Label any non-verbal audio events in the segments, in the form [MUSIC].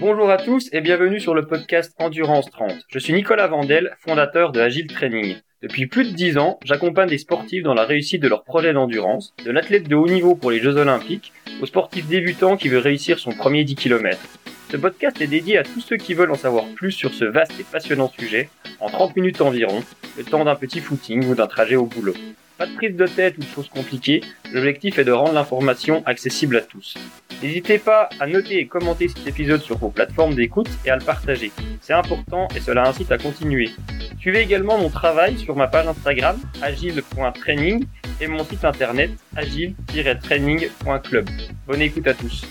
Bonjour à tous et bienvenue sur le podcast Endurance 30. Je suis Nicolas Vandel, fondateur de Agile Training. Depuis plus de 10 ans, j'accompagne des sportifs dans la réussite de leurs projets d'endurance, de l'athlète de haut niveau pour les Jeux Olympiques, au sportif débutant qui veut réussir son premier 10 km. Ce podcast est dédié à tous ceux qui veulent en savoir plus sur ce vaste et passionnant sujet, en 30 minutes environ, le temps d'un petit footing ou d'un trajet au boulot. Pas de prise de tête ou de choses compliquées, l'objectif est de rendre l'information accessible à tous. N'hésitez pas à noter et commenter cet épisode sur vos plateformes d'écoute et à le partager. C'est important et cela incite à continuer. Suivez également mon travail sur ma page Instagram agile.training et mon site internet agile-training.club. Bonne écoute à tous.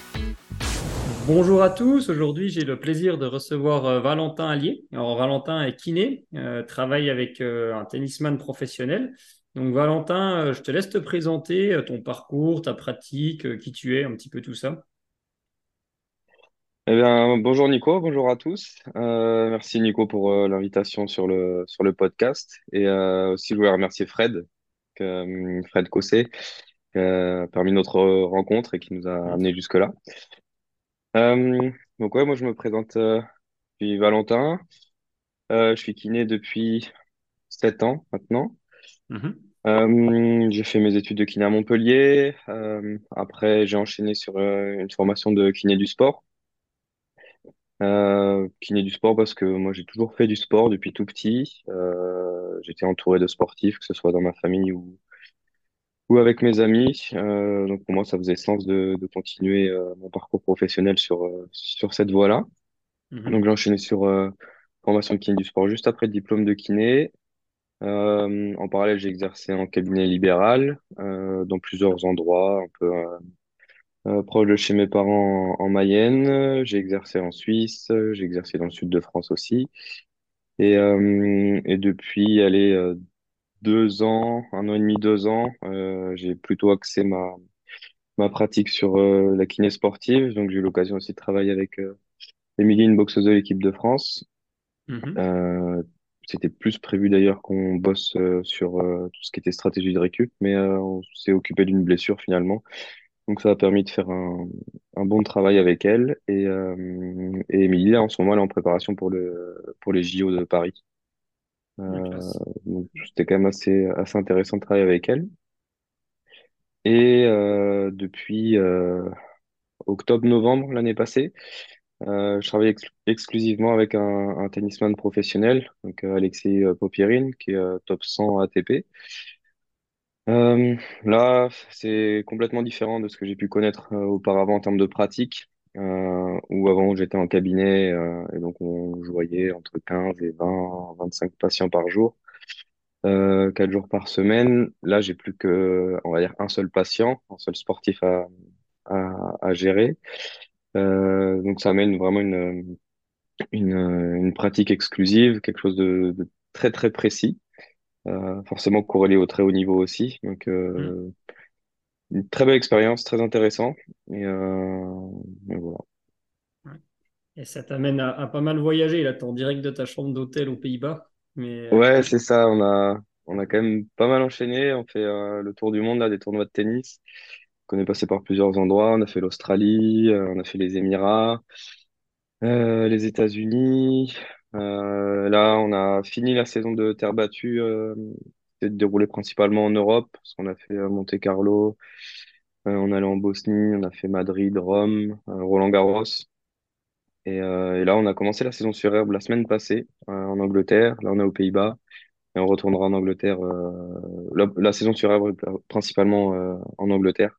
Bonjour à tous. Aujourd'hui, j'ai le plaisir de recevoir euh, Valentin Allier. Alors, Valentin est kiné, euh, travaille avec euh, un tennisman professionnel. Donc, Valentin, je te laisse te présenter ton parcours, ta pratique, qui tu es, un petit peu tout ça. Eh bien, bonjour Nico, bonjour à tous. merci Nico pour l'invitation sur le, sur le podcast. Et aussi, je voulais remercier Fred, Fred Cossé, qui a permis notre rencontre et qui nous a amenés jusque-là. Euh, donc ouais, moi je me présente, euh, je suis Valentin, euh, je suis kiné depuis 7 ans maintenant. Mhm. j'ai fait mes études de kiné à Montpellier. après, j'ai enchaîné sur une formation de kiné du sport. kiné du sport parce que moi j'ai toujours fait du sport depuis tout petit. j'étais entouré de sportifs, que ce soit dans ma famille ou, ou avec mes amis. Euh, donc pour moi, ça faisait sens de, de continuer euh, mon parcours professionnel sur, euh, sur cette voie-là. Mhm. Donc j'ai enchaîné sur euh, formation de kiné du sport juste après le diplôme de kiné. Euh, en parallèle, j'ai exercé en cabinet libéral dans plusieurs endroits, un peu proche de chez mes parents en, en Mayenne. J'ai exercé en Suisse, j'ai exercé dans le sud de France aussi. Et, et depuis, allez, deux ans, un an et demi, deux ans, euh, j'ai plutôt axé ma, ma pratique sur euh, la kiné sportive. Donc, j'ai eu l'occasion aussi de travailler avec euh, Émilie, une boxeuse de l'équipe de France. Mhm. C'était plus prévu d'ailleurs qu'on bosse euh, sur euh, tout ce qui était stratégie de récup, mais euh, on s'est occupé d'une blessure finalement. Donc, ça a permis de faire un, un bon travail avec elle. Et, euh, et Émilie, là, en ce moment, elle est en préparation pour le, pour les JO de Paris. Euh, donc, c'était quand même assez, assez intéressant de travailler avec elle. Et euh, depuis euh, octobre-novembre l'année passée, euh, je travaille ex- exclusivement avec un, tennisman professionnel, donc euh, Alexis euh, Popierine, qui est euh, top 100 ATP. Euh, là, c'est complètement différent de ce que j'ai pu connaître euh, auparavant en termes de pratique, euh, où avant j'étais en cabinet euh, et donc on, je voyais entre 15 et 20, 25 patients par jour. euh, quatre jours par semaine. Là, j'ai plus que, on va dire, un seul patient, un seul sportif à gérer. Euh, donc, ça amène vraiment une, une, une pratique exclusive, quelque chose de, de très, très précis, euh, forcément corrélé au très haut niveau aussi. Donc, euh, une très belle expérience, très intéressant. Et, et voilà. Ouais. Et ça t'amène à, à pas mal voyager. Là, t'es en direct de ta chambre d'hôtel aux Pays-Bas. Mais Ouais, c'est ça. On a, on a quand même pas mal enchaîné. On fait le tour du monde, là, des tournois de tennis. On est passé par plusieurs endroits. On a fait l'Australie, euh, on a fait les Émirats, euh, les États-Unis. Euh, là, on a fini la saison de terre battue. S'est déroulée principalement en Europe, parce qu'on a fait euh, Monte-Carlo, euh, on allé en Bosnie, on a fait Madrid, Rome, euh, Roland-Garros. Et, là, on a commencé la saison sur herbe la semaine passée en Angleterre. Là, on est aux Pays-Bas. Et on retournera en Angleterre. la, saison sur herbe principalement en Angleterre.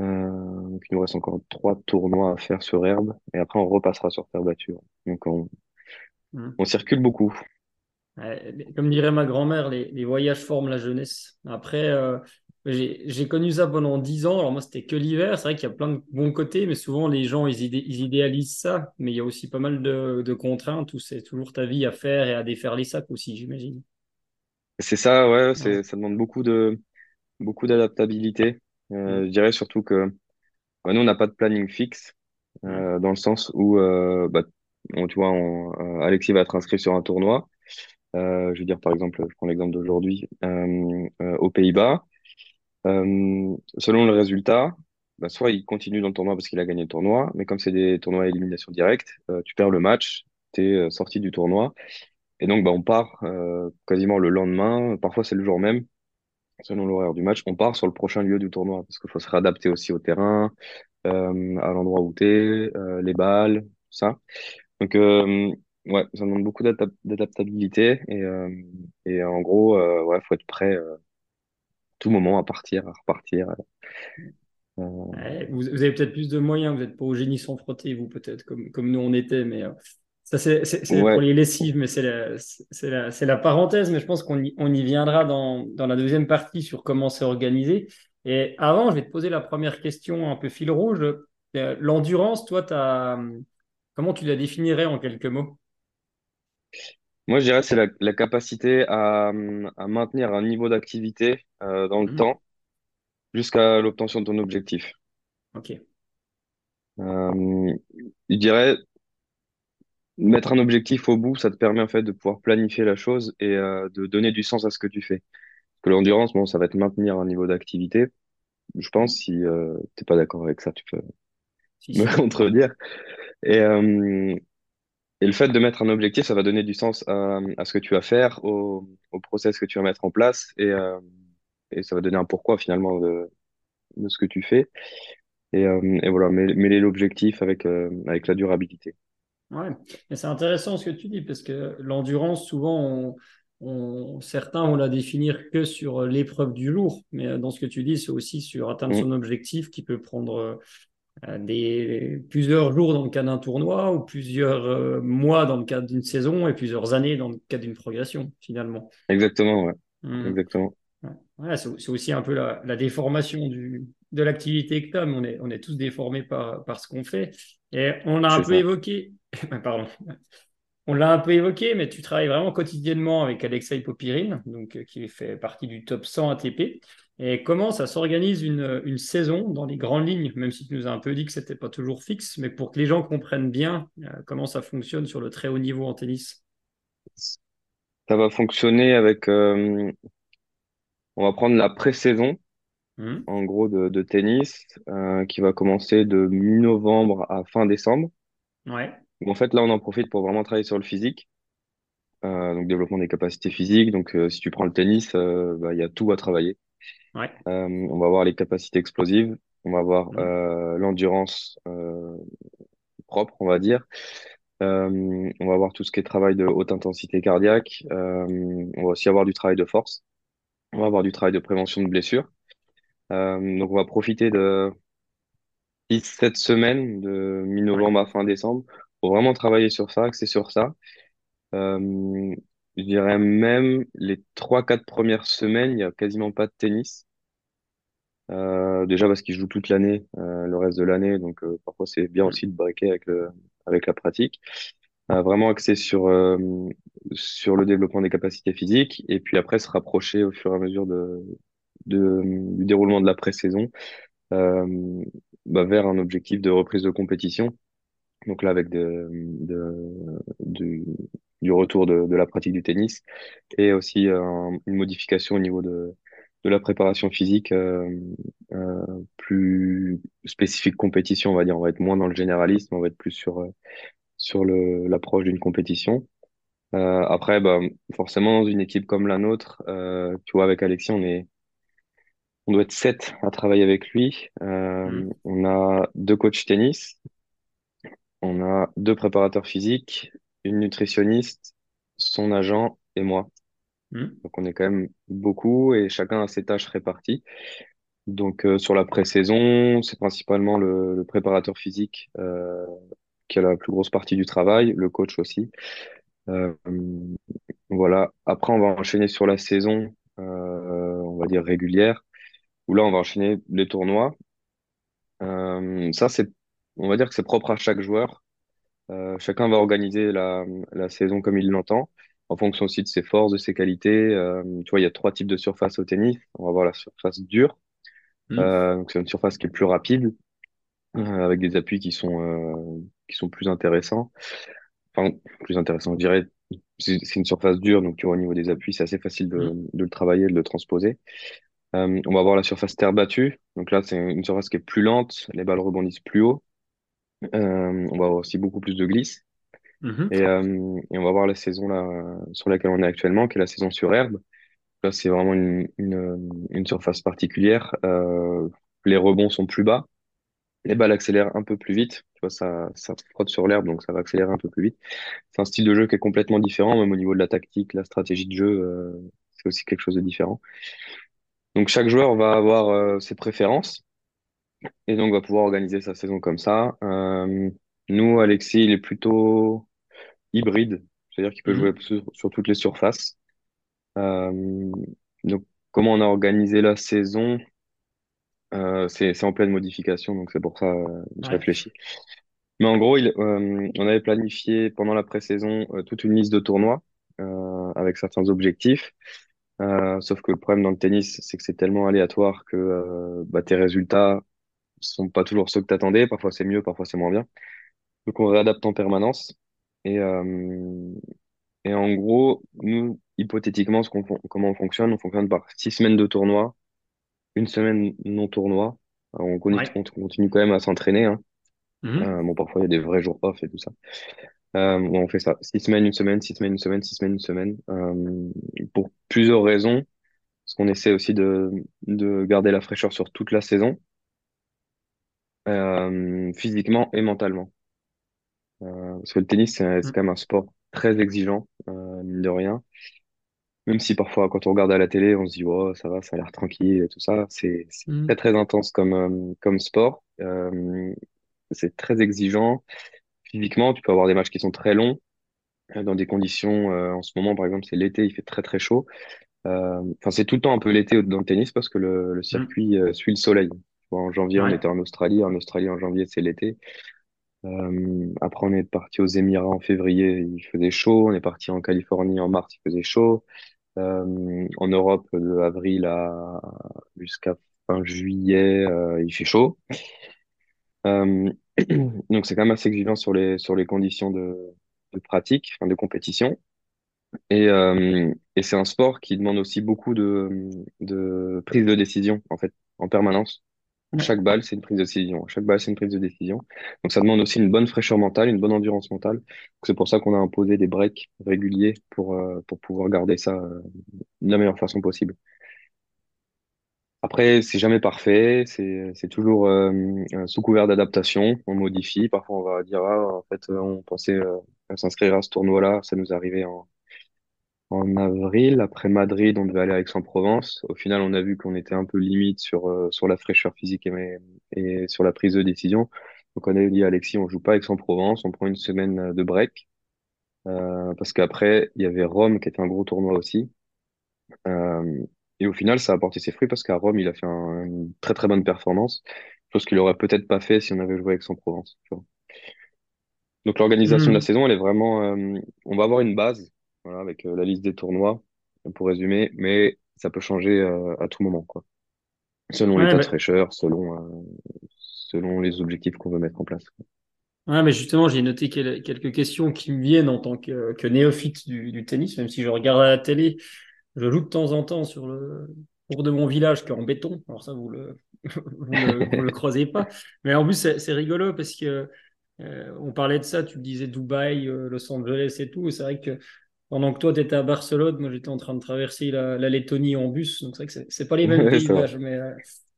Euh, donc il nous reste encore trois tournois à faire sur herbe et après on repassera sur terre battue. Donc on, mhm. on circule beaucoup. Comme dirait ma grand-mère, les, les voyages forment la jeunesse. Après, euh, j'ai connu ça pendant 10 ans. Alors moi, c'était que l'hiver. C'est vrai qu'il y a plein de bons côtés, mais souvent les gens, ils, idé- ils idéalisent ça. Mais il y a aussi pas mal de, de contraintes où c'est toujours ta vie à faire et à défaire les sacs aussi, j'imagine. C'est ça, ouais, Ouais. ça demande beaucoup de, beaucoup d'adaptabilité. Euh, Mm. je dirais surtout que bah, nous on n'a pas de planning fixe Ouais. euh, dans le sens où euh, bah, on, tu vois, on, Alexis va être inscrit sur un tournoi. Euh, je veux dire par exemple, je prends l'exemple d'aujourd'hui euh, euh, aux Pays-Bas. Selon le résultat. bah, soit il continue dans le tournoi parce qu'il a gagné le tournoi, mais comme c'est des tournois à élimination directe, tu perds le match, tu es sorti du tournoi. Et donc, bah, on part quasiment le lendemain, parfois c'est le jour même, selon l'horaire du match, on part sur le prochain lieu du tournoi parce qu'il faut se réadapter aussi au terrain, euh, à l'endroit où tu es, les balles, tout ça. Donc, euh, ouais, ça demande beaucoup d'adap- d'adaptabilité et, euh, et en gros, euh, ouais, faut être prêt euh, tout moment à partir, à repartir. Euh, vous, avez peut-être plus de moyens, vous n'êtes pas au génie sans frotter, vous peut-être, comme, comme nous on était, mais euh, ça c'est pour les lessives, mais c'est la, parenthèse, mais je pense qu'on y, on y viendra dans, dans la deuxième partie sur comment c'est organisé. Et avant, je vais te poser la première question un peu fil rouge. Euh, L'endurance, toi, t'as, comment tu la définirais en quelques mots? moi je dirais que c'est la, la capacité à, à maintenir un niveau d'activité euh, dans le Mhm. temps jusqu'à l'obtention de ton objectif. Ok. Euh, je dirais mettre un objectif au bout, ça te permet en fait de pouvoir planifier la chose et euh, de donner du sens à ce que tu fais. Parce que l'endurance, bon, ça va te maintenir un niveau d'activité. Je pense, si euh, t'es pas d'accord avec ça, tu peux Si, me [LAUGHS] contredire. Et, euh, et le fait de mettre un objectif, ça va donner du sens à, à ce que tu vas faire, au, au process que tu vas mettre en place, et, euh, et ça va donner un pourquoi finalement de, de ce que tu fais. Et, euh, et voilà, mêler mêler l'objectif avec, euh, avec la durabilité. Ouais, et c'est intéressant ce que tu dis parce que l'endurance, souvent, on, on- certains vont la définir que sur l'épreuve du jour, mais euh, dans ce que tu dis, c'est aussi sur atteindre son objectif qui peut prendre euh, des, plusieurs jours dans le cas d'un tournoi ou plusieurs euh, mois dans le cadre d'une saison et plusieurs années dans le cadre d'une progression, finalement. exactement, ouais, Hmm. exactement. Ouais, Ouais, c'est aussi un peu la, la déformation du, de l'activité que tu as, mais on est, on est tous déformés par, par ce qu'on fait. Et on a un peu ça. évoqué, [LAUGHS] pardon, on l'a un peu évoqué, mais tu travailles vraiment quotidiennement avec Alexei Popirine, donc, euh, qui fait partie du top 100 ATP. Et comment ça s'organise une, une saison dans les grandes lignes, même si tu nous as un peu dit que c'était pas toujours fixe, mais pour que les gens comprennent bien euh, comment ça fonctionne sur le très haut niveau en tennis? Ça va fonctionner avec, euh, on va prendre la pré-saison, Hmm en gros, de, de tennis, euh, qui va commencer de mi-novembre à fin décembre. Ouais, en fait, là, on en profite pour vraiment travailler sur le physique, euh, donc développement des capacités physiques. Donc, euh, si tu prends le tennis, euh, bah, il y a tout à travailler. ouais. Euh, on va voir les capacités explosives, on va voir Hmm euh, l'endurance euh, propre, on va dire. Euh, on va voir tout ce qui est travail de haute intensité cardiaque. Euh, on va aussi avoir du travail de force. On va avoir du travail de prévention de blessures. Euh, donc, on va profiter de six, sept semaines de mi-novembre à fin décembre vraiment travailler sur ça, axer sur ça. Euh, je dirais même les trois, quatre premières semaines, il y a quasiment pas de tennis. Euh, déjà parce qu'ils jouent toute l'année, euh, le reste de l'année, donc euh, parfois c'est bien aussi de breaker avec le, avec la pratique. Euh, vraiment axé sur euh, sur le développement des capacités physiques et puis après se rapprocher au fur et à mesure de, de du déroulement de la pré-saison euh, bah, vers un objectif de reprise de compétition. Donc là avec de, de, du, du retour de, de la pratique du tennis et aussi euh, une modification au niveau de de la préparation physique euh, euh, plus spécifique compétition, on va dire. On va être moins dans le généralisme, on va être plus sur, euh, sur le, l'approche d'une compétition. Euh, après, bah, forcément, dans une équipe comme la nôtre, euh, tu vois, avec Alexis, on est, on doit être sept à travailler avec lui. Euh, on a deux coachs tennis, on a deux préparateurs physiques, une nutritionniste, son agent et moi. Hmm. Donc, on est quand même beaucoup et chacun a ses tâches réparties. Donc, euh, sur la pré-saison, c'est principalement le, le préparateur physique euh, qui a la plus grosse partie du travail, le coach aussi. Euh, voilà. Après, on va enchaîner sur la saison, on va dire régulière, où là, on va enchaîner les tournois. Ça, c'est, on va dire que c'est propre à chaque joueur. Euh, chacun va organiser la, la saison comme il l'entend, en fonction aussi de ses forces, de ses qualités. Euh, tu vois, il y a trois types de surface au tennis. On va avoir la surface dure, euh, donc c'est une surface qui est plus rapide, euh, avec des appuis qui sont euh, qui sont plus intéressants. Enfin, plus intéressants, je dirais. C'est une surface dure, donc tu vois, au niveau des appuis, c'est assez facile de, Hmm. de le travailler, de le transposer. Euh, on va avoir la surface terre battue. Donc là, c'est une surface qui est plus lente, les balles rebondissent plus haut. Euh, on va avoir aussi beaucoup plus de glisse. Mhm. Et, euh, et on va voir la saison là, sur laquelle on est actuellement, qui est la saison sur herbe. Là, c'est vraiment une, une, une surface particulière. Euh, les rebonds sont plus bas. Les balles accélèrent un peu plus vite. Tu vois, ça, ça frotte sur l'herbe, donc ça va accélérer un peu plus vite. C'est un style de jeu qui est complètement différent, même au niveau de la tactique, la stratégie de jeu, euh, c'est aussi quelque chose de différent. Donc chaque joueur va avoir euh, ses préférences et donc va pouvoir organiser sa saison comme ça. Euh, nous, Alexis, il est plutôt hybride, c'est-à-dire qu'il peut jouer Mhm. sur, sur toutes les surfaces. Euh, donc comment on a organisé la saison, euh, c'est en pleine modification, donc c'est pour ça euh, je Ouais. réfléchis. Mais en gros, il, on avait planifié pendant la pré-saison toute une liste de tournois avec certains objectifs. Sauf que le problème dans le tennis, c'est que c'est tellement aléatoire que bah, tes résultats sont pas toujours ceux que t'attendais. Parfois c'est mieux, parfois c'est moins bien. Donc on réadapte en permanence. Et, euh, et en gros, nous, hypothétiquement, ce qu'on, comment on fonctionne, on fonctionne par six semaines de tournoi, une semaine non tournoi. Alors, on, conni- Ouais. on continue quand même à s'entraîner. Hein. Mhm. Euh, bon, parfois il y a des vrais jours off et tout ça. Euh, on fait ça. Six semaines, une semaine, six semaines, une semaine, six semaines, une semaine. Euh, pour plusieurs raisons. Parce qu'on essaie aussi de, de garder la fraîcheur sur toute la saison, euh, physiquement et mentalement. Euh, parce que le tennis, c'est c'est Mhm. quand même un sport très exigeant, euh, mine de rien. Même si parfois, quand on regarde à la télé, on se dit, oh, ça va, ça a l'air tranquille et tout ça. C'est c'est très, très intense comme, euh, comme sport. Euh, c'est très exigeant. Physiquement, tu peux avoir des matchs qui sont très longs, euh, dans des conditions, euh, en ce moment, par exemple, c'est l'été, il fait très, très chaud. Euh, Enfin, c'est tout le temps un peu l'été dans le tennis parce que le, le Mhm. circuit euh, suit le soleil. En janvier, on était en Australie. En Australie, en janvier, c'est l'été. Euh, après, on est parti aux Émirats en février, il faisait chaud. On est parti en Californie en mars, il faisait chaud. Euh, en Europe, de avril à jusqu'à fin juillet, euh, il fait chaud. [CLEARS THROAT] Donc, c'est quand même assez exigeant sur les sur les conditions de, de pratique, enfin, de compétition. Et, et c'est un sport qui demande aussi beaucoup de, de prise de décision, en fait, en permanence. Ouais. Chaque balle, c'est une prise de décision. Chaque balle, c'est une prise de décision. Donc, ça demande aussi une bonne fraîcheur mentale, une bonne endurance mentale. C'est pour ça qu'on a imposé des breaks réguliers pour, euh, pour pouvoir garder ça euh, de la meilleure façon possible. Après, c'est jamais parfait. C'est, toujours euh, sous couvert d'adaptation. On modifie. Parfois, on va dire, ah, en fait, on pensait euh, s'inscrire à ce tournoi-là. Ça nous arrivait en En avril, après Madrid, on devait aller à Aix-en-Provence. Au final, on a vu qu'on était un peu limite sur, euh, sur la fraîcheur physique et, et sur la prise de décision. Donc, on a dit à Alexis, on joue pas à Aix-en-Provence, on prend une semaine de break. Euh, parce qu'après, il y avait Rome qui était un gros tournoi aussi. Euh, et au final, ça a apporté ses fruits parce qu'à Rome, il a fait un- une très très bonne performance. Chose qu'il aurait peut-être pas fait si on avait joué à Aix-en-Provence. Donc l'organisation de la Mhm. saison, elle est vraiment, euh, on va avoir une base, voilà, avec euh, la liste des tournois, pour résumer, mais ça peut changer euh, à tout moment, quoi. Selon Ouais, l'état de fraîcheur, selon, euh, selon les objectifs qu'on veut mettre en place. ouais, mais justement, j'ai noté quel- quelques questions qui me viennent en tant que, que néophyte du, du tennis, même si je regarde à la télé, je joue de temps en temps sur le cours de mon village qui est en béton. Alors ça, vous le, [LAUGHS] vous le, vous le croisez pas. Mais en plus, c'est rigolo parce que euh, on parlait de ça, tu me disais Dubaï, euh, Los Angeles et tout. C'est vrai que pendant que toi, tu étais à Barcelone, moi, j'étais en train de traverser la, la Lettonie en bus. Donc, c'est vrai que c'est c'est pas les mêmes [LAUGHS] Ouais, paysages, mais euh,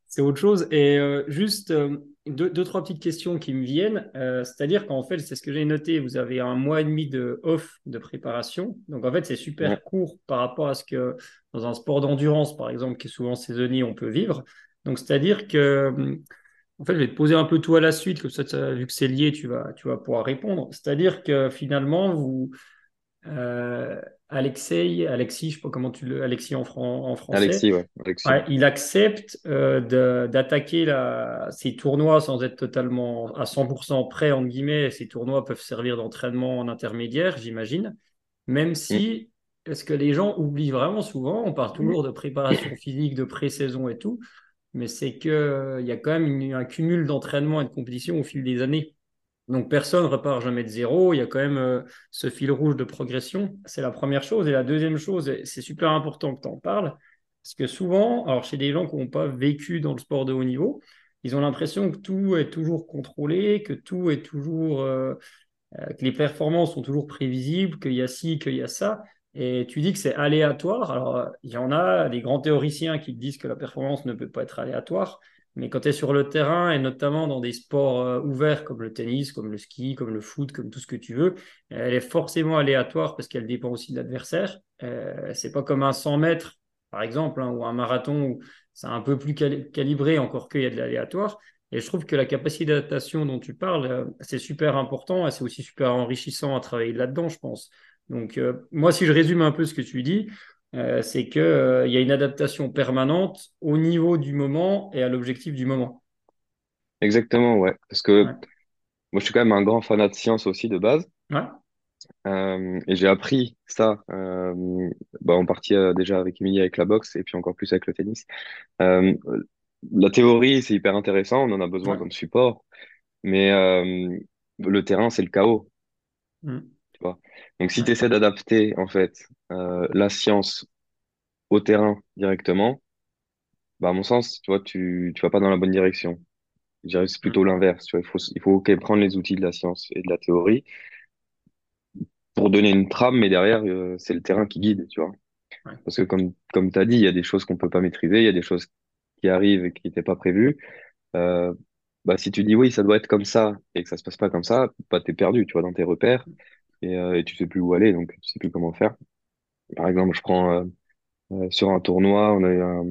c'est autre chose. Et euh, juste euh, deux, deux, trois petites questions qui me viennent. C'est-à-dire qu'en fait, c'est ce que j'ai noté, vous avez un mois et demi de off de préparation. Donc, en fait, c'est Ouais. super court par rapport à ce que dans un sport d'endurance, par exemple, qui est souvent saisonnier, on peut vivre. Donc, c'est-à-dire que en fait, je vais te poser un peu tout à la suite, comme ça- vu que c'est lié, tu vas, tu vas pouvoir répondre. C'est-à-dire que finalement, vous, euh, Alexei, Alexis, je sais pas comment tu le, Alexis en, fran- en français, Alexis, ouais. Alexis. ouais, il accepte euh, d'attaquer la- ces tournois sans être totalement à 100% prêt, entre guillemets. Ces tournois peuvent servir d'entraînement en intermédiaire, j'imagine. Même Mm. si, est-ce que les gens oublient vraiment souvent, on parle toujours de préparation physique, de pré-saison et tout, mais c'est que, euh, il y a quand même une- un cumul d'entraînement et de compétition au fil des années. Donc personne ne repart jamais de zéro, il y a quand même euh, ce fil rouge de progression, c'est la première chose. Et la deuxième chose, c'est super important que tu en parles, Parce que souvent, alors chez des gens qui n'ont pas vécu dans le sport de haut niveau, ils ont l'impression que tout est toujours contrôlé, que tout est toujours, euh, euh, que les performances sont toujours prévisibles, qu'il y a ci, qu'il y a ça. Et tu dis que c'est aléatoire. Alors, il y en a des grands théoriciens qui disent que la performance ne peut pas être aléatoire. Mais quand tu es sur le terrain, et notamment dans des sports euh, ouverts comme le tennis, comme le ski, comme le foot, comme tout ce que tu veux, elle est forcément aléatoire parce qu'elle dépend aussi de l'adversaire. Euh, c'est pas comme un 100 mètres, par exemple, hein, ou un marathon où c'est un peu plus calibré, encore qu'il y a de l'aléatoire. Et je trouve que la capacité d'adaptation dont tu parles, euh, c'est super important et c'est aussi super enrichissant à travailler là-dedans, je pense. Donc, euh, moi, si je résume un peu ce que tu dis, euh, c'est qu'il euh, y a une adaptation permanente au niveau du moment et à l'objectif du moment. Exactement, ouais. Parce que moi, je suis quand même un grand fanat de science aussi de base. Ouais. Euh, et j'ai appris ça euh, bah, en partie déjà avec Emilie avec la boxe et puis encore plus avec le tennis. la théorie, c'est hyper intéressant, on en a besoin Ouais. comme support, mais le terrain, c'est le chaos. Mm. Tu vois. Donc, si tu essaies d'adapter en fait euh, la science au terrain directement, bah, à mon sens, tu vois, tu, tu vas pas dans la bonne direction. Je dirais que c'est Mm. plutôt l'inverse. Tu vois, il faut, il faut ok, prendre les outils de la science et de la théorie pour donner une trame, mais derrière, euh, c'est le terrain qui guide, tu vois. Ouais. Parce que comme, comme tu as dit, il y a des choses qu'on peut pas maîtriser, il y a des choses qui arrivent et qui n'étaient pas prévues. Euh, bah, si tu dis oui, ça doit être comme ça et que ça se passe pas comme ça, bah, t'es perdu, tu vois, dans tes repères et, euh, et tu sais plus où aller, donc tu sais plus comment faire. Par exemple, je prends euh, euh, sur un tournoi, on a eu un,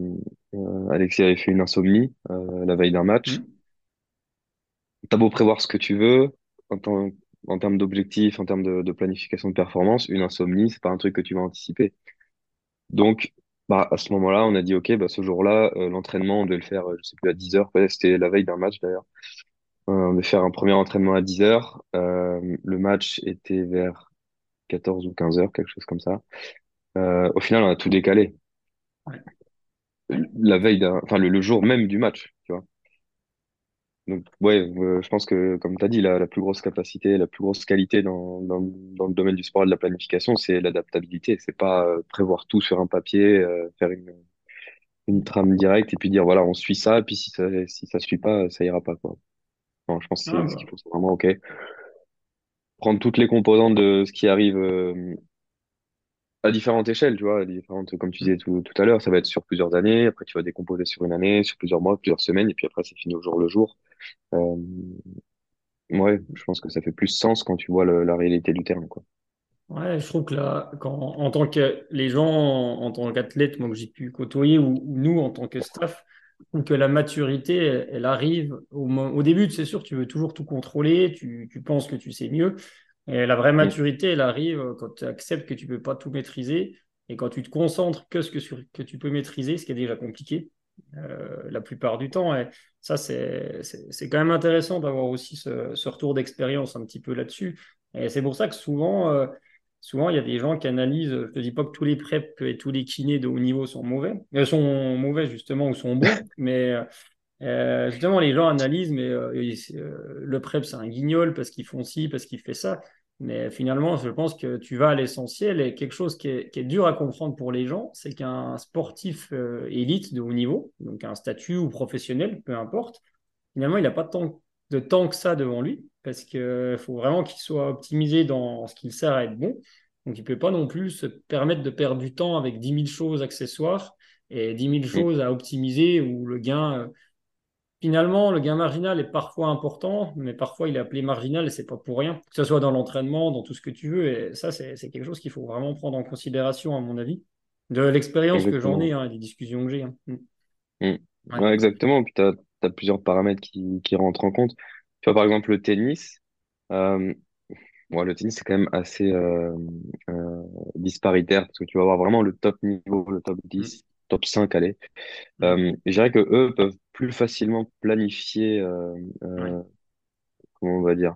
euh, Alexis avait fait une insomnie euh, la veille d'un match. Mm. T'as beau prévoir ce que tu veux en, temps- en termes d'objectifs, en termes de, de planification de performance, une insomnie, c'est pas un truc que tu vas anticiper. Donc, bah, à ce moment-là, on a dit, OK, bah, ce jour-là, euh, l'entraînement, on devait le faire, je sais plus, à 10 heures. C'était la veille d'un match, d'ailleurs. Euh, on devait faire un premier entraînement à 10 heures. Euh, le match était vers 14 ou 15 heures, quelque chose comme ça. Euh, au final, on a tout décalé. Ouais. La veille d'un, enfin, le, le jour même du match, tu vois. Donc, ouais, euh, je pense que, comme tu as dit, la, la plus grosse capacité, la plus grosse qualité dans, dans, dans le domaine du sport et de la planification, c'est l'adaptabilité. C'est pas euh, prévoir tout sur un papier, euh, faire une, une trame directe et puis dire, voilà, on suit ça, et puis si ça, si ça suit pas, ça ira pas, quoi. Non, je pense que Ah, c'est ce qu'il bah. faut, c'est vraiment, OK, prendre toutes les composantes de ce qui arrive euh, à différentes échelles, tu vois, différentes, comme tu disais tout, tout à l'heure, ça va être sur plusieurs années, après tu vas décomposer sur une année, sur plusieurs mois, plusieurs semaines, et puis après c'est fini au jour le jour. Euh, Ouais, je pense que ça fait plus sens quand tu vois le- la réalité du terrain, quoi. Ouais, je trouve que là, quand, en tant que les gens, en, en tant qu'athlètes, moi que j'ai pu côtoyer, ou, ou nous en tant que staff, que la maturité, elle, elle arrive au, début, c'est sûr, tu veux toujours tout contrôler, tu, tu penses que tu sais mieux. Et la vraie maturité, elle arrive quand tu acceptes que tu peux pas tout maîtriser et quand tu te concentres que ce que, sur- que tu peux maîtriser, ce qui est déjà compliqué euh, la plupart du temps. Et ça, c'est, c'est, c'est quand même intéressant d'avoir aussi ce, ce retour d'expérience un petit peu là-dessus. Et c'est pour ça que souvent, euh, souvent, il y a des gens qui analysent, je te dis pas que tous les preps et tous les kinés de haut niveau sont mauvais, euh, sont mauvais justement ou sont bons, [LAUGHS] mais euh, justement, les gens analysent, mais euh, euh, le prep, c'est un guignol parce qu'ils font ci, parce qu'il fait ça. Mais finalement, je pense que tu vas à l'essentiel et quelque chose qui est, qui est dur à comprendre pour les gens, c'est qu'un sportif élite de haut niveau, donc un statut ou professionnel, peu importe, finalement, il n'a pas tant de temps que ça devant lui parce qu'il faut vraiment qu'il soit optimisé dans ce qu'il sert à être bon. Donc, il ne peut pas non plus se permettre de perdre du temps avec dix mille choses accessoires et dix mille mm, choses à optimiser où le gain. euh, Finalement, le gain marginal est parfois important, mais parfois il est appelé marginal et c'est pas pour rien. Que ce soit dans l'entraînement, dans tout ce que tu veux. Et ça, c'est quelque chose qu'il faut vraiment prendre en consideration, à mon avis. De l'expérience que j'en ai, hein, et des discussions que j'ai. hein. Mm. Mm. Ouais. Ouais, exactement. Puis tu as, plusieurs paramètres qui, qui rentrent en compte. Tu vois, par exemple, le tennis. Euh, ouais, le tennis, c'est quand même assez euh, euh, disparitaire parce que tu vas avoir vraiment le top niveau, le top Mm. 10, top 5, allez. Mm. Euh, je dirais que eux peuvent plus facilement planifier, euh, Ouais. euh, comment on va dire,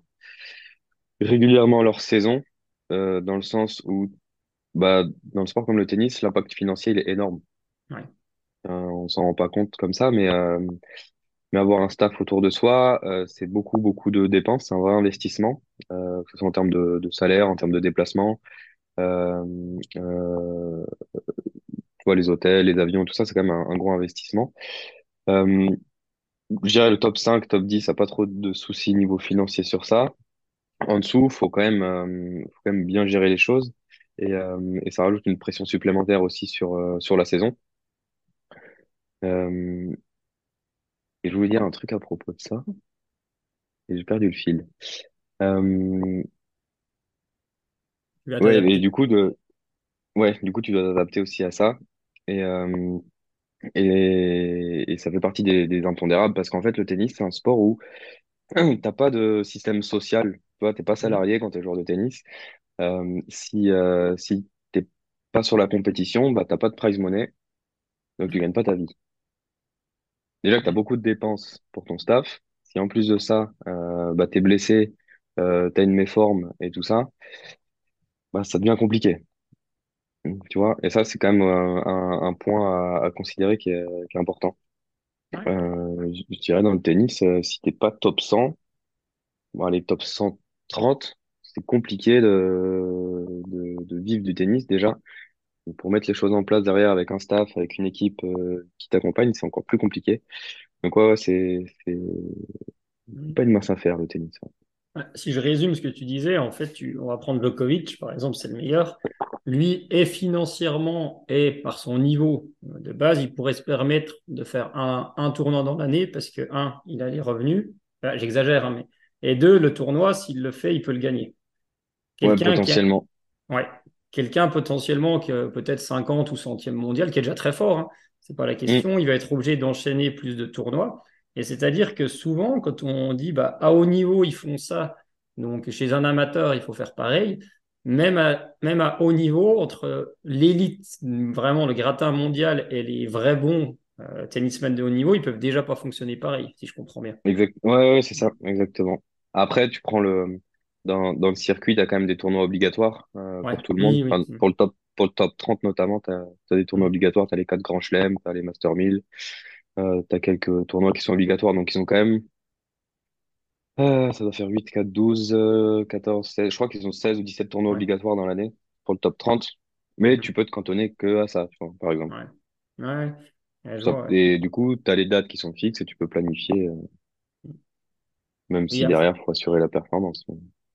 régulièrement leur saison, euh, dans le sens où Bah, dans le sport comme le tennis, l'impact financier il est énorme. Ouais. Euh, on s'en rend pas compte comme ça, mais, euh, mais avoir un staff autour de soi, euh, c'est beaucoup, beaucoup de dépenses, c'est un vrai investissement, euh, que ce soit en termes de, de salaire, en termes de déplacement. Euh, euh, vois, les hôtels, les avions, tout ça, c'est quand même un, un gros investissement. Euh, je dirais le top 5 top 10 a pas trop de soucis niveau financier sur ça. En dessous, faut quand même, euh, faut quand même bien gérer les choses. Et, euh, et ça rajoute une pression supplémentaire aussi sur, sur la saison. Euh, et je voulais dire un truc à propos de ça, et j'ai perdu le fil. Euh, Tu vas ouais, et du coup, de, ouais, du coup, tu dois t'adapter aussi à ça. Et, euh, et, et ça fait partie des, des impondérables parce qu'en fait, le tennis, c'est un sport où [CLEARS THROAT] t'as pas de système social. Tu vois, t'es pas Mm. salarié quand t'es joueur de tennis. Euh, si euh, si t'es pas sur la compétition, bah t'as pas de prize money, donc tu gagnes pas ta vie. Déjà que t'as beaucoup de dépenses pour ton staff. Si en plus de ça, euh, bah t'es blessé, euh, t'as une méforme et tout ça, bah ça devient compliqué. Tu vois, et ça c'est quand même euh, un, un point à, à considérer qui est, qui est important. Ouais. Euh, je je dirais dans le tennis, euh, si t'es pas top 100, bon, allez, top 130, c'est compliqué de, de, de vivre du tennis déjà. Pour mettre les choses en place derrière avec un staff, avec une équipe euh, qui t'accompagne, c'est encore plus compliqué. Donc ouais, ouais, c'est pas une mince affaire le tennis. Ouais, Si je résume ce que tu disais, en fait, tu, on va prendre Djokovic, par exemple, c'est le meilleur. Lui, et financièrement, et par son niveau de base, il pourrait se permettre de faire un, un tournoi dans l'année parce que, un, il a les revenus, Enfin, j'exagère, hein, mais, et deux, le tournoi, s'il le fait, il peut le gagner. Ouais, Quelqu'un qui a, potentiellement. ouais, quelqu'un potentiellement qui peut-être 50 ou centième mondial, qui est déjà très fort, hein, c'est pas la Mm. question, il va être obligé d'enchaîner plus de tournois. Et c'est-à-dire que souvent, quand on dit bah, à haut niveau, ils font ça, donc chez un amateur, il faut faire pareil, même à, même à haut niveau, entre l'élite, vraiment le gratin mondial et les vrais bons euh, tennismen de haut niveau, ils peuvent déjà pas fonctionner pareil, si je comprends bien. Exact. Ouais, ouais, c'est ça, exactement. Après, tu prends le dans dans le circuit, t'as quand même des tournois obligatoires euh, Ouais, pour tout le monde. oui, oui. Enfin, pour le top pour le top 30 notamment, t'as t'as des tournois obligatoires. T'as les quatre grands chelems, t'as les Master 1000, euh, t'as quelques tournois qui sont obligatoires, donc ils ont quand même Euh, ça doit faire 8, 4, 12, euh, 14, 16. Je crois qu'ils ont 16 ou 17 tournois Ouais. obligatoires dans l'année pour le top 30. Mais tu peux te cantonner que à ça, tu vois, par exemple. Ouais. Ouais. Et du coup, tu as les dates qui sont fixes et tu peux planifier, euh, même si derrière, faut assurer la performance.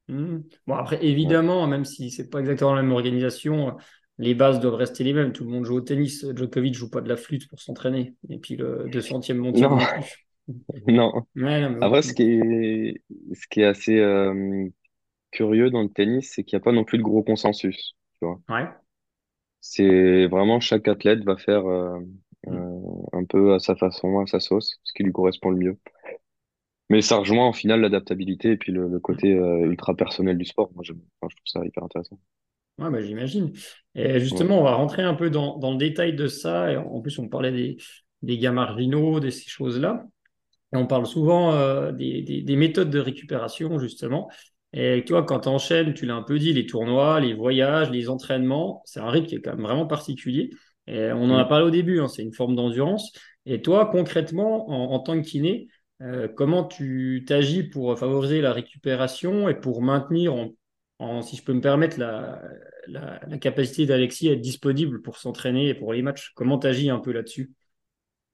Hmm. Bon, après, Ouais. évidemment, même si c'est pas exactement la même organisation, les bases doivent rester les mêmes. Tout le monde joue au tennis. Djokovic joue pas de la flûte pour s'entraîner. Et puis le [LAUGHS] 200e mondial Non, non plus. [LAUGHS] non. Ouais, non, mais Après, ce qui est, ce qui est assez euh, curieux dans le tennis, c'est qu'il n'y a pas non plus de gros consensus. Tu vois. Ouais. C'est vraiment chaque athlète va faire euh, Hmm. euh, un peu à sa façon, à sa sauce, ce qui lui correspond le mieux. Mais ça rejoint en final l'adaptabilité et puis le, le côté euh, ultra personnel du sport. Moi, j'aime- enfin, je trouve ça hyper intéressant. Ouais, bah, j'imagine. Et justement, on va rentrer un peu dans, dans le détail de ça. Et en plus, on parlait des, des gains marginaux, de ces choses-là. Et on parle souvent euh, des, des- des méthodes de récupération, justement. Et tu vois, quand tu enchaînes, tu l'as un peu dit, les tournois, les voyages, les entraînements, c'est un rythme qui est quand même vraiment particulier. Et on en a Mm. parlé au début, hein, c'est une forme d'endurance. Et toi, concrètement, en, en tant que kiné, euh, comment tu t'agis pour favoriser la récupération et pour maintenir, en, en- si je peux me permettre, la, la, la capacité d'Alexis à être disponible pour s'entraîner et pour les matchs? Comment tu agis un peu là-dessus?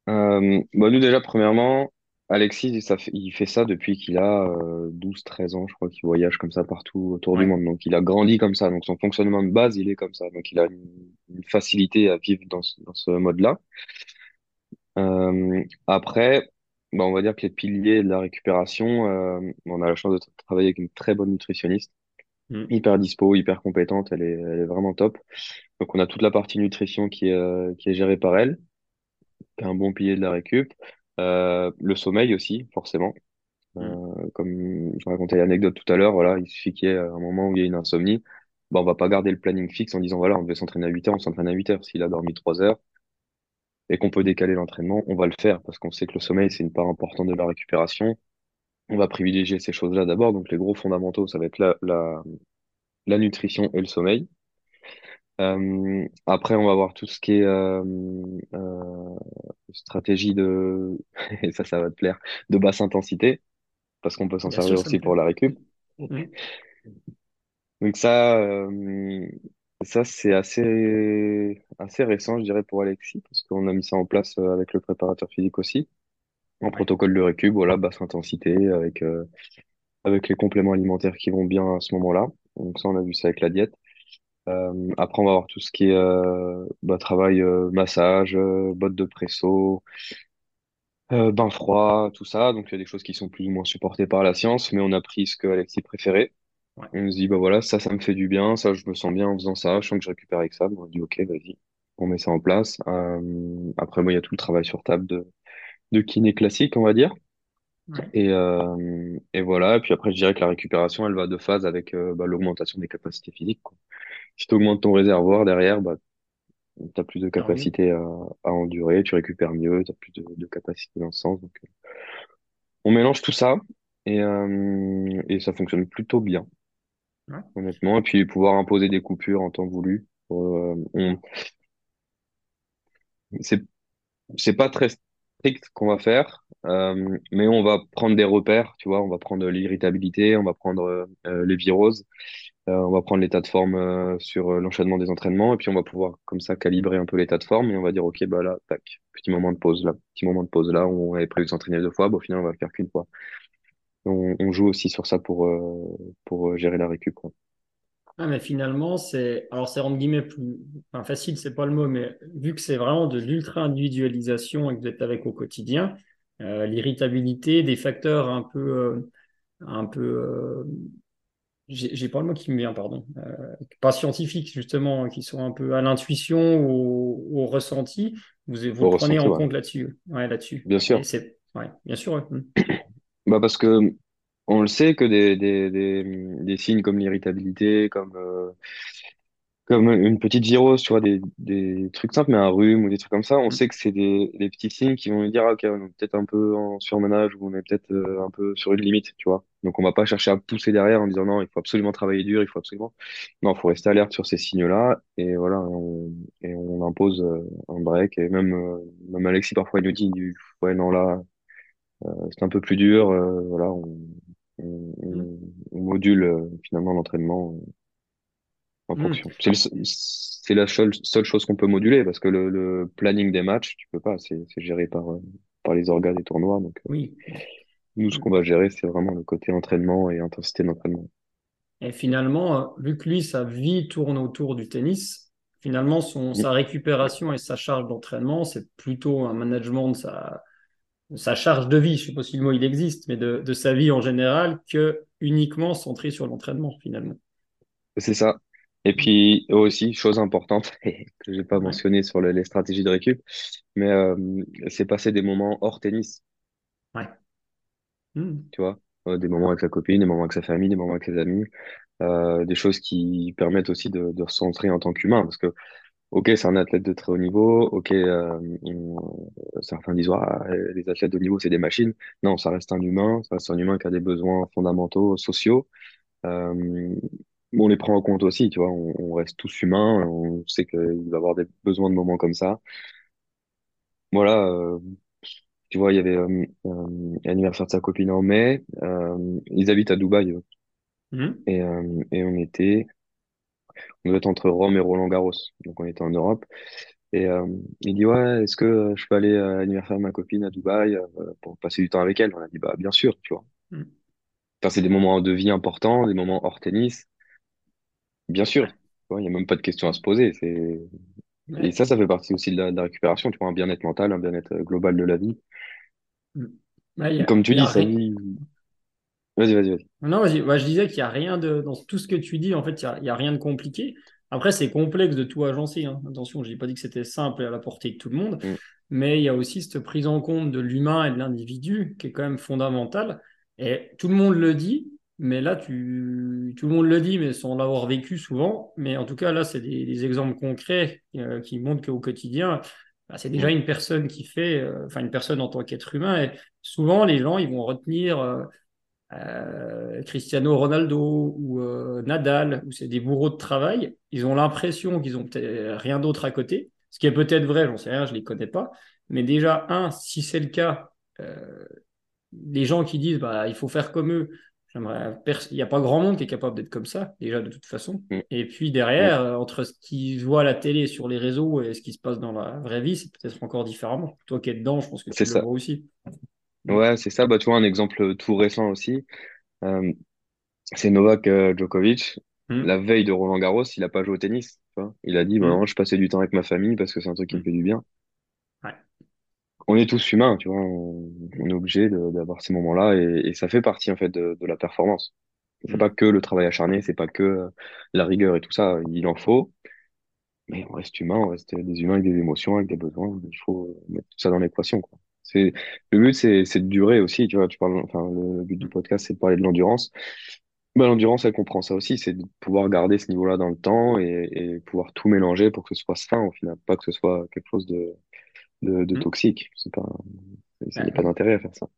Euh, bah, nous, déjà, premièrement, Alexis, ça il fait ça depuis qu'il a euh, 12-13 ans, je crois qu'il voyage comme ça partout autour du monde. Donc, il a grandi comme ça. Donc, son fonctionnement de base, il est comme ça. Donc, il a une, une facilité à vivre dans ce, dans ce mode-là. Euh, après, bah, on va dire que les piliers de la récupération, euh, on a la chance de tra- travailler avec une très bonne nutritionniste, Mm. hyper dispo, hyper compétente. Elle est, elle est vraiment top. Donc, on a toute la partie nutrition qui est, euh, qui est gérée par elle, qui est un bon pilier de la récup. Euh, le sommeil aussi, forcément. Mm. Euh, comme je racontais l'anecdote tout à l'heure, voilà, il suffit qu'il y ait un moment où il y a une insomnie. Bah, on va pas garder le planning fixe en disant, voilà, on devait s'entraîner à 8 heures, on s'entraîne à 8 heures. S'il a dormi 3 heures et qu'on peut décaler l'entraînement, on va le faire parce qu'on sait que le sommeil, c'est une part importante de la récupération. On va privilégier ces choses-là d'abord. Donc, les gros fondamentaux, ça va être la, la, la nutrition et le sommeil. Euh, après, on va voir tout ce qui est euh, euh, stratégie de, [LAUGHS] et ça, ça va te plaire, de basse intensité, parce qu'on peut s'en servir aussi pour la récup. Donc ça, ça c'est assez assez récent, je dirais, pour Alexis, parce qu'on a mis ça en place euh, avec le préparateur physique aussi. En Ouais. protocole de récup, voilà, basse intensité, avec, euh, avec les compléments alimentaires qui vont bien à ce moment-là. Donc ça, on a vu ça avec la diète. Euh, après, on va avoir tout ce qui est euh, bah, travail, euh, massage, euh, bottes de presso, euh, bain froid, tout ça. Donc il y a des choses qui sont plus ou moins supportées par la science, mais on a pris ce que Alexis préférait. Ouais. On se dit, bah voilà, ça, ça me fait du bien, ça, je me sens bien en faisant ça, je sens que je récupère avec ça. Bon, on dit, ok, vas-y, on met ça en place. Euh, après, moi, il y a tout le travail sur table de, de kiné classique, on va dire. Ouais. Et, euh, et voilà, et puis après, je dirais que la récupération, elle va de phase avec euh, bah, l'augmentation des capacités physiques, quoi. Si tu augmentes ton réservoir derrière, bah, tu as plus de oui. capacité à, à endurer, tu récupères mieux, tu as plus de, de capacité dans ce sens. Donc, euh, on mélange tout ça et, euh, et ça fonctionne plutôt bien, Honnêtement. Et puis pouvoir imposer des coupures en temps voulu. Euh, on, c'est, c'est pas très strict qu'on va faire, euh, mais on va prendre des repères, tu vois, on va prendre l'irritabilité, on va prendre euh, les viroses. On va prendre l'état de forme sur l'enchaînement des entraînements et puis on va pouvoir comme ça calibrer un peu l'état de forme et on va dire ok bah là tac petit moment de pause là petit moment de pause là on avait prévu de s'entraîner deux fois bah, au final on va le faire qu'une fois on, on joue aussi sur ça pour euh, pour euh, gérer la récup quoi. Ah, mais finalement, c'est, alors c'est entre guillemets plus, enfin, facile, c'est pas le mot, mais vu que c'est vraiment de l'ultra-individualisation et que vous êtes avec au quotidien, euh, l'irritabilité, des facteurs un peu, euh, un peu, euh, j'ai pas le mot qui me vient, pardon, pas scientifiques justement, qui sont un peu à l'intuition ou au, au ressenti, vous, vous au prenez ressenti en ouais compte là-dessus, ouais, là-dessus. bien sûr ouais, bien sûr, ouais. Bah parce que on le sait que des des des, des signes comme l'irritabilité comme euh, Comme une petite virose, tu vois, des, des trucs simples, mais un rhume ou des trucs comme ça, on Mm. sait que c'est des, des petits signes qui vont nous dire, ah, ok, on est peut-être un peu en surmenage ou on est peut-être euh, un peu sur une limite, tu vois. Donc on va pas chercher à pousser derrière en disant non, il faut absolument travailler dur, il faut absolument. Non, il faut rester alerte sur ces signes-là et voilà, on, et on impose euh, un break. Et même, euh, même Alexis, parfois, il nous dit, ouais, non, là, c'est un peu plus dur, euh, voilà, on, on, Mm. on- on module euh, finalement l'entraînement en Mm. fonction. C'est la seule, seule chose qu'on peut moduler parce que le, le planning des matchs, tu peux pas, c'est c'est géré par, euh, par les organes des tournois. Donc, euh, Oui. Nous, ce Mm. qu'on va gérer, c'est vraiment le côté entraînement et intensité d'entraînement. Et finalement, euh, vu que lui, sa vie tourne autour du tennis, finalement, son, sa récupération et sa charge d'entraînement, c'est plutôt un management de sa, sa charge de vie, je ne sais pas si le mot il existe, mais de, de sa vie en général, que uniquement centré sur l'entraînement, finalement. C'est ça. Et puis aussi, chose importante [LAUGHS] que j'ai pas Ouais. mentionné sur le- les stratégies de récup, mais euh, c'est passer des moments hors tennis, Ouais. Mm. tu vois, Euh, des moments avec sa copine, des moments avec sa famille, des moments avec ses amis, euh, des choses qui permettent aussi de, de se centrer en tant qu'humain, parce que Ok, c'est un athlète de très haut niveau. Ok, euh, on- certains disent ah, les athlètes de haut niveau, c'est des machines. Non, ça reste un humain. Ça reste un humain qui a des besoins fondamentaux, sociaux. Euh, on les prend en compte aussi, tu vois. On, on reste tous humains. On sait qu'il va avoir des besoins de moments comme ça. Voilà. euh, tu vois, il y avait euh, euh, l'anniversaire de sa copine en mai. Euh, ils habitent à Dubaï eux. Mm. et, euh, et on était, on devait être entre Rome et Roland-Garros. Donc on était en Europe. Et euh, il dit, ouais, est-ce que euh, je peux aller à l'anniversaire de ma copine à Dubaï euh, pour passer du temps avec elle? On a dit, bah, bien sûr, tu vois. Mm. Enfin, c'est des moments de vie importants, des moments hors tennis, bien sûr. Il n'y a même pas de question à se poser. C'est... Et ça, ça fait partie aussi de la, de la récupération, tu vois, un bien-être mental, un bien-être euh, global de la vie. Mm. Ouais, a, Comme tu dis, vie... Vas-y, vas-y, vas-y. Non, vas-y. Ouais, je disais qu'il n'y a rien de. Dans tout ce que tu dis, en fait, il n'y a, rien de compliqué. Après, c'est complexe de tout agencer. hein. Attention, je n'ai pas dit que c'était simple et à la portée de tout le monde. Mm. Mais il y a aussi cette prise en compte de l'humain et de l'individu qui est quand même fondamentale. Et tout le monde le dit, mais là, tu... tout le monde le dit, mais sans l'avoir vécu souvent. Mais en tout cas, là, c'est des, des exemples concrets euh, qui montrent qu'au quotidien, bah, c'est déjà Mm. une personne qui fait, euh, enfin, une personne en tant qu'être humain. Et souvent, les gens, ils vont retenir. euh, euh, Cristiano Ronaldo ou euh, Nadal, où c'est des bourreaux de travail, ils ont l'impression qu'ils ont peut-être rien d'autre à côté, ce qui est peut-être vrai, j'en sais rien, je les connais pas. Mais déjà, un, si c'est le cas, euh, les gens qui disent bah, il faut faire comme eux, il n'y a pas grand monde qui est capable d'être comme ça, déjà de toute façon. Mm. Et puis derrière, euh, entre ce qu'ils voient à la télé sur les réseaux et ce qui se passe dans la vraie vie, c'est peut-être encore différemment. Toi qui es dedans, je pense que tu C'est le ça. vois aussi. Ouais, c'est ça. Bah, tu vois, un exemple tout récent aussi, euh, c'est Novak euh, Djokovic. Mm. La veille de Roland Garros, il a pas joué au tennis. Tu vois. Il a dit, bah, Mm. non, je passais du temps avec ma famille parce que c'est un truc qui me Mm. fait du bien. Ouais. On est tous humains, tu vois. On, on est obligé de- d'avoir ces moments-là et, et ça fait partie, en fait, de, de la performance. C'est pas que le travail acharné, c'est pas que euh, la rigueur et tout ça. Il en faut. Mais on reste humain, on reste des humains avec des émotions, avec des besoins. Il faut mettre tout ça dans l'équation, quoi. C'est, le but, c'est, c'est de durer aussi, tu vois. Tu parles, enfin, le but du podcast, c'est de parler de l'endurance. Ben, l'endurance, elle comprend ça aussi, c'est de pouvoir garder ce niveau-là dans le temps et, et pouvoir tout mélanger pour que ce soit sain au final, pas que ce soit quelque chose de, de, de Mm. toxique. C'est pas, il n'y a pas d'intérêt à faire ça.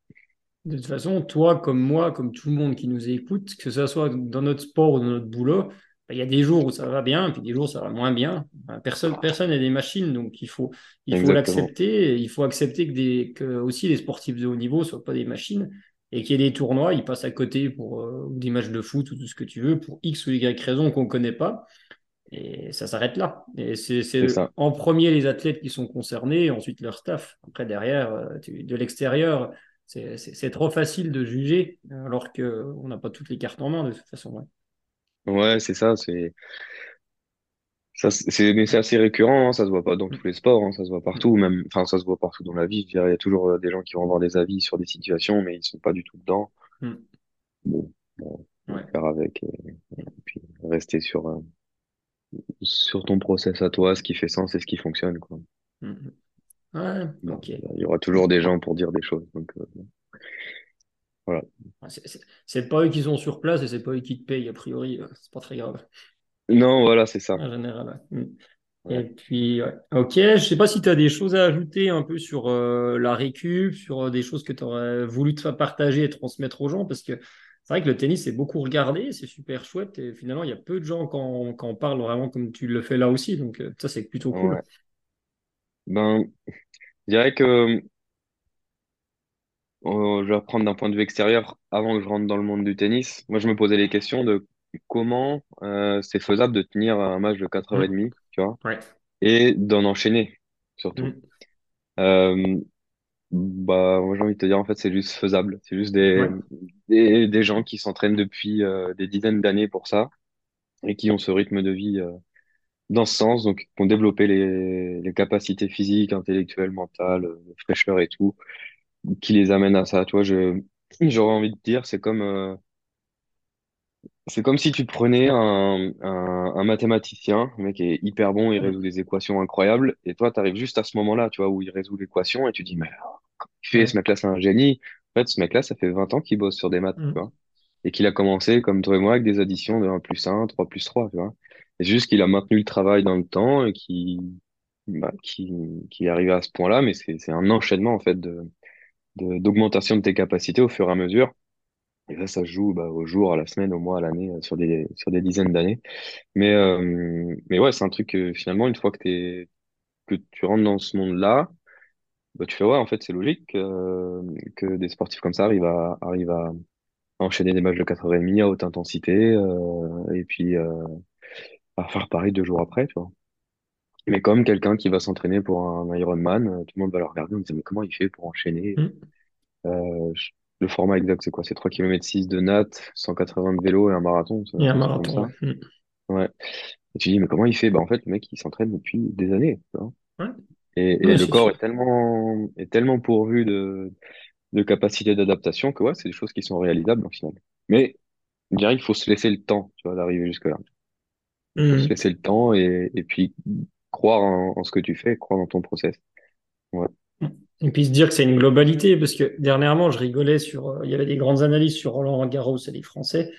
De toute façon, toi comme moi, comme tout le monde qui nous écoute, que ce soit dans notre sport ou dans notre boulot, bah, il y a des jours où ça va bien, puis des jours où ça va moins bien. Personne, personne n'est des machines, donc il faut, il faut l'accepter. Il faut accepter que, des, que aussi les sportifs de haut niveau ne soient pas des machines et qu'il y ait des tournois, ils passent à côté pour euh, des matchs de foot ou tout ce que tu veux pour X ou Y raison qu'on ne connaît pas. Et ça s'arrête là. Et c'est en premier les athlètes qui sont concernés, et ensuite leur staff. Après, derrière, euh, tu- de l'extérieur, c'est trop facile de juger, alors qu'on n'a pas toutes les cartes en main de toute façon. ouais. Ouais, c'est ça, c'est, ça, c'est, mais c'est assez récurrent, hein, ça se voit pas dans tous les sports, hein, ça se voit partout, même, enfin, ça se voit partout dans la vie. Je dirais, il y a toujours euh, des gens qui vont avoir des avis sur des situations, mais ils sont pas du tout dedans. Mm. Bon, bon, Ouais. faire avec et, et puis rester sur, euh, sur ton process à toi, ce qui fait sens et ce qui fonctionne, quoi. Mm. Ouais, Bon, ok. il y aura toujours des gens pour dire des choses, donc, euh, voilà. C'est- pas eux qui sont sur place et c'est pas eux qui te payent, a priori. euh, C'est pas très grave, Non, voilà, c'est ça. en général. ouais. Mm. Et puis, ouais. ok, je sais pas si tu as des choses à ajouter un peu sur euh, la récup, sur euh, des choses que tu aurais voulu te faire partager et transmettre aux gens, parce que c'est vrai que le tennis, c'est beaucoup regardé, c'est super chouette, et finalement, il y a peu de gens qui en, en parlent vraiment comme tu le fais là aussi, donc euh, ça, c'est plutôt cool. Ben, je dirais que je vais reprendre d'un point de vue extérieur avant que je rentre dans le monde du tennis. Moi, je me posais les questions de comment euh, c'est faisable de tenir un match de Mm. 4h30, tu vois, Ouais. et d'en enchaîner, surtout. Mm. Euh, bah, moi, j'ai envie de te dire, en fait, c'est juste faisable. C'est juste des, Ouais. des, des gens qui s'entraînent depuis euh, des dizaines d'années pour ça et qui ont ce rythme de vie euh, dans ce sens, donc qui ont développé les, les capacités physiques, intellectuelles, mentales, de fraîcheur et tout qui les amène à ça. Tu vois, je, [CLEARS THROAT] j'aurais envie de dire, c'est comme, euh, c'est comme si tu prenais un, un, un mathématicien, un mec qui est hyper bon, il résout des équations incroyables, et toi, tu arrives juste à ce moment-là, tu vois, où il résout l'équation, et tu dis, mais comment il fait, ce mec-là, c'est un génie. En fait, ce mec-là, ça fait 20 ans qu'il bosse sur des maths, tu Mm. vois, et qu'il a commencé, comme toi et moi, avec des additions de 1 plus 1, 3 plus 3, tu vois. C'est juste qu'il a maintenu le travail dans le temps, et qui, bah, qui, qui est arrivé à ce point-là, mais c'est, c'est un enchaînement, en fait, de, d'augmentation de tes capacités au fur et à mesure. Et ça, ça se joue bah, au jour, à la semaine, au mois, à l'année, euh, sur des, sur des dizaines d'années. Mais, euh, mais ouais, c'est un truc que finalement, une fois que t'es, que tu rentres dans ce monde-là, bah, tu fais, ouais, en fait, c'est logique euh, que des sportifs comme ça arrivent à, arrivent à enchaîner des matchs de 4h30 à haute intensité, euh, et puis euh, à faire pareil deux jours après, tu vois. Mais comme quelqu'un qui va s'entraîner pour un Ironman, euh, tout le monde va le regarder en disant, mais comment il fait pour enchaîner? Mm. Euh, je- le format exact, c'est quoi? C'est 3 km 6 de natte, 180 de vélo et un marathon, c'est Et un un truc comme marathon, ça. ouais. Mm. Ouais. Et tu dis, mais comment il fait? Bah, en fait, le mec, il s'entraîne depuis des années, tu vois. Ouais. Et, et Ouais, le c'est corps sûr. est tellement, est tellement pourvu de, de capacités d'adaptation que, ouais, c'est des choses qui sont réalisables, au final. Mais, je dirais qu'il faut se laisser le temps, tu vois, d'arriver jusque-là. Il faut se Mm. laisser le temps et, et puis croire en, en ce que tu fais, croire dans ton process. Ouais. Et se dire que c'est une globalité, parce que dernièrement, je rigolais sur, euh, il y avait des grandes analyses sur Roland Garros et les Français.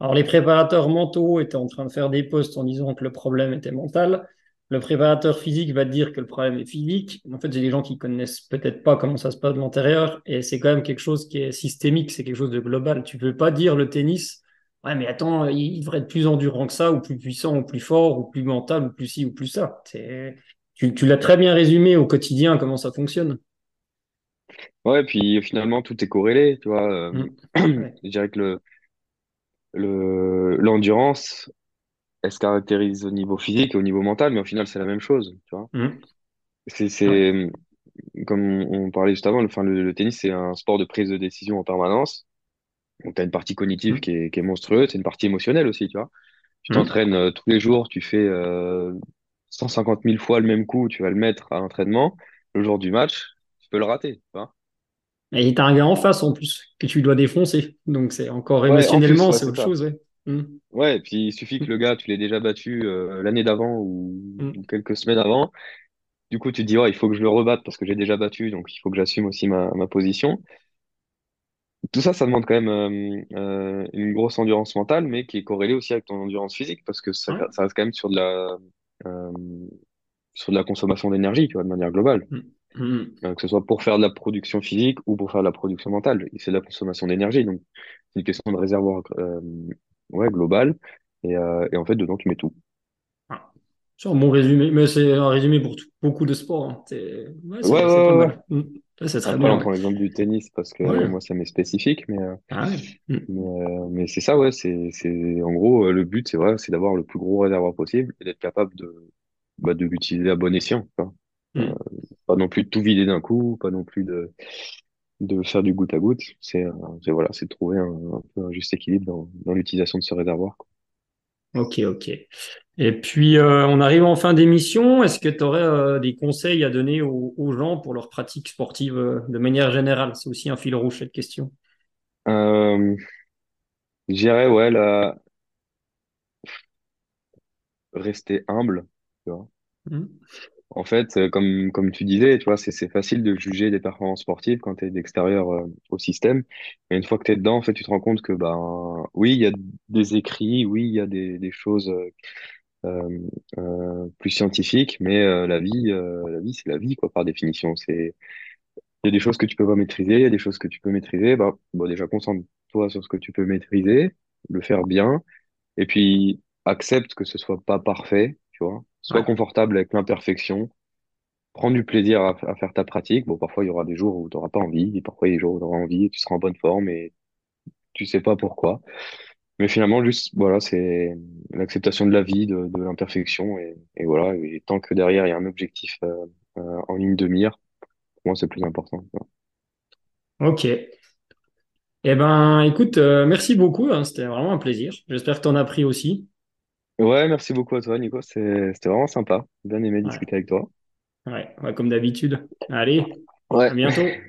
Alors, les préparateurs mentaux étaient en train de faire des posts en disant que le problème était mental. Le préparateur physique va dire que le problème est physique. En fait, j'ai des gens qui connaissent peut-être pas comment ça se passe de l'intérieur, et c'est quand même quelque chose qui est systémique, c'est quelque chose de global. Tu peux pas dire le tennis, ouais, mais attends, il devrait être plus endurant que ça, ou plus puissant, ou plus fort, ou plus mental, ou plus ci, ou plus ça. Tu, tu l'as très bien résumé au quotidien, comment ça fonctionne. Ouais, puis finalement, tout est corrélé, tu vois. euh, Mm. Ouais. [CLEARS THROAT] je dirais que le, le, l'endurance, elle se caractérise au niveau physique et au niveau mental, mais au final, c'est la même chose, tu vois. Mhm. C'est, Ouais. comme on parlait juste avant, le, enfin, le, le tennis, c'est un sport de prise de décision en permanence. Donc, tu as une partie cognitive qui est, qui est monstrueuse, c'est une partie émotionnelle aussi, tu vois. Tu Mhm. t'entraînes euh, tous les jours, tu fais euh, 150 000 fois le même coup, tu vas le mettre à l'entraînement. Le jour du match, tu peux le rater, tu vois. Et t'as un gars en face en plus que tu dois défoncer. Donc c'est encore Ouais, en plus, émotionnellement, ouais, c'est autre ça. chose, ouais. Mhm. Ouais, et puis il suffit que le gars, tu l'aies déjà battu euh, l'année d'avant ou, ou quelques semaines avant. Du coup, tu te dis, il faut que je le rebatte parce que j'ai déjà battu, donc il faut que j'assume aussi ma, ma position. Tout ça, ça demande quand même euh, euh, une grosse endurance mentale, mais qui est corrélée aussi avec ton endurance physique parce que ça, Ouais. ça reste quand même sur de la, euh, sur de la consommation d'énergie, tu vois, de manière globale. Mhm. Euh, que ce soit pour faire de la production physique ou pour faire de la production mentale. Et C'est de la consommation d'énergie, donc c'est une question de réservoir euh, ouais, global. Et, euh, et en fait, dedans, tu mets tout. Ah. C'est un bon résumé, mais c'est un résumé pour tout- beaucoup de sports. hein. C'est ouais, Ouais, ouais, c'est c'est pas ouais. ouais. mal. C'est très bien, on prend l'exemple du tennis parce que Ouais. moi, ça m'est spécifique, mais, euh, Ah ouais. Mais, euh, mais c'est ça, ouais. C'est, c'est, en gros, euh, le but, c'est vrai, c'est d'avoir le plus gros réservoir possible et d'être capable de, bah, de l'utiliser à bon escient. quoi. Euh, Mhm. pas non plus de tout vider d'un coup, pas non plus de, de faire du goutte à goutte. C'est, c'est voilà, c'est de trouver un, un peu un juste équilibre dans, dans l'utilisation de ce réservoir. quoi. Ok, ok. Et puis, euh, on arrive en fin d'émission. Est-ce que tu aurais des conseils à donner aux, aux gens pour leur pratique sportive euh, de manière générale? C'est aussi un fil rouge, cette question. Euh, je dirais, ouais, là, rester humble. tu vois. Mhm. En fait, euh, comme, comme tu disais, tu vois, c'est, facile de juger des performances sportives quand tu es d'extérieur euh, au système. Mais une fois que tu es dedans, en fait, tu te rends compte que, ben, oui, il y a des écrits, oui, il y a des, des choses euh, euh, euh, plus scientifiques, mais euh, la vie, euh, la vie, c'est la vie, quoi, par définition. C'est, il y a des choses que tu peux pas maîtriser, il y a des choses que tu peux maîtriser. Bah, bon, déjà, concentre-toi sur ce que tu peux maîtriser, le faire bien, et puis accepte que ce soit pas parfait, tu vois. Sois Ouais, confortable avec l'imperfection prends du plaisir à, à faire ta pratique. Bon, parfois, il y aura des jours où tu n'auras pas envie, et parfois, il y a des jours où tu auras envie, et tu seras en bonne forme, et tu sais pas pourquoi. Mais finalement, juste, voilà, c'est l'acceptation de la vie, de, de l'imperfection, et, et voilà. Et tant que derrière, il y a un objectif euh, euh, en ligne de mire, pour moi, c'est le plus important. ok. Eh ben, écoute, euh, merci beaucoup. hein, c'était vraiment un plaisir. J'espère que tu en as pris aussi. Ouais, merci beaucoup à toi, Nico. C'est- C'était vraiment sympa. Bien aimé Ouais, discuter avec toi. ouais, ouais, comme d'habitude. Allez, à Ouais. bientôt.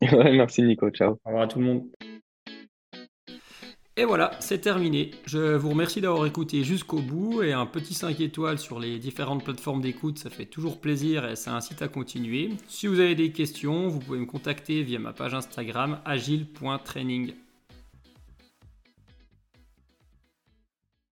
[LAUGHS] Ouais, merci, Nico. Ciao. Au revoir à tout le monde. Et voilà, c'est terminé. Je vous remercie d'avoir écouté jusqu'au bout et un petit 5 étoiles sur les différentes plateformes d'écoute, ça fait toujours plaisir et ça incite à continuer. Si vous avez des questions, vous pouvez me contacter via ma page Instagram agile.training.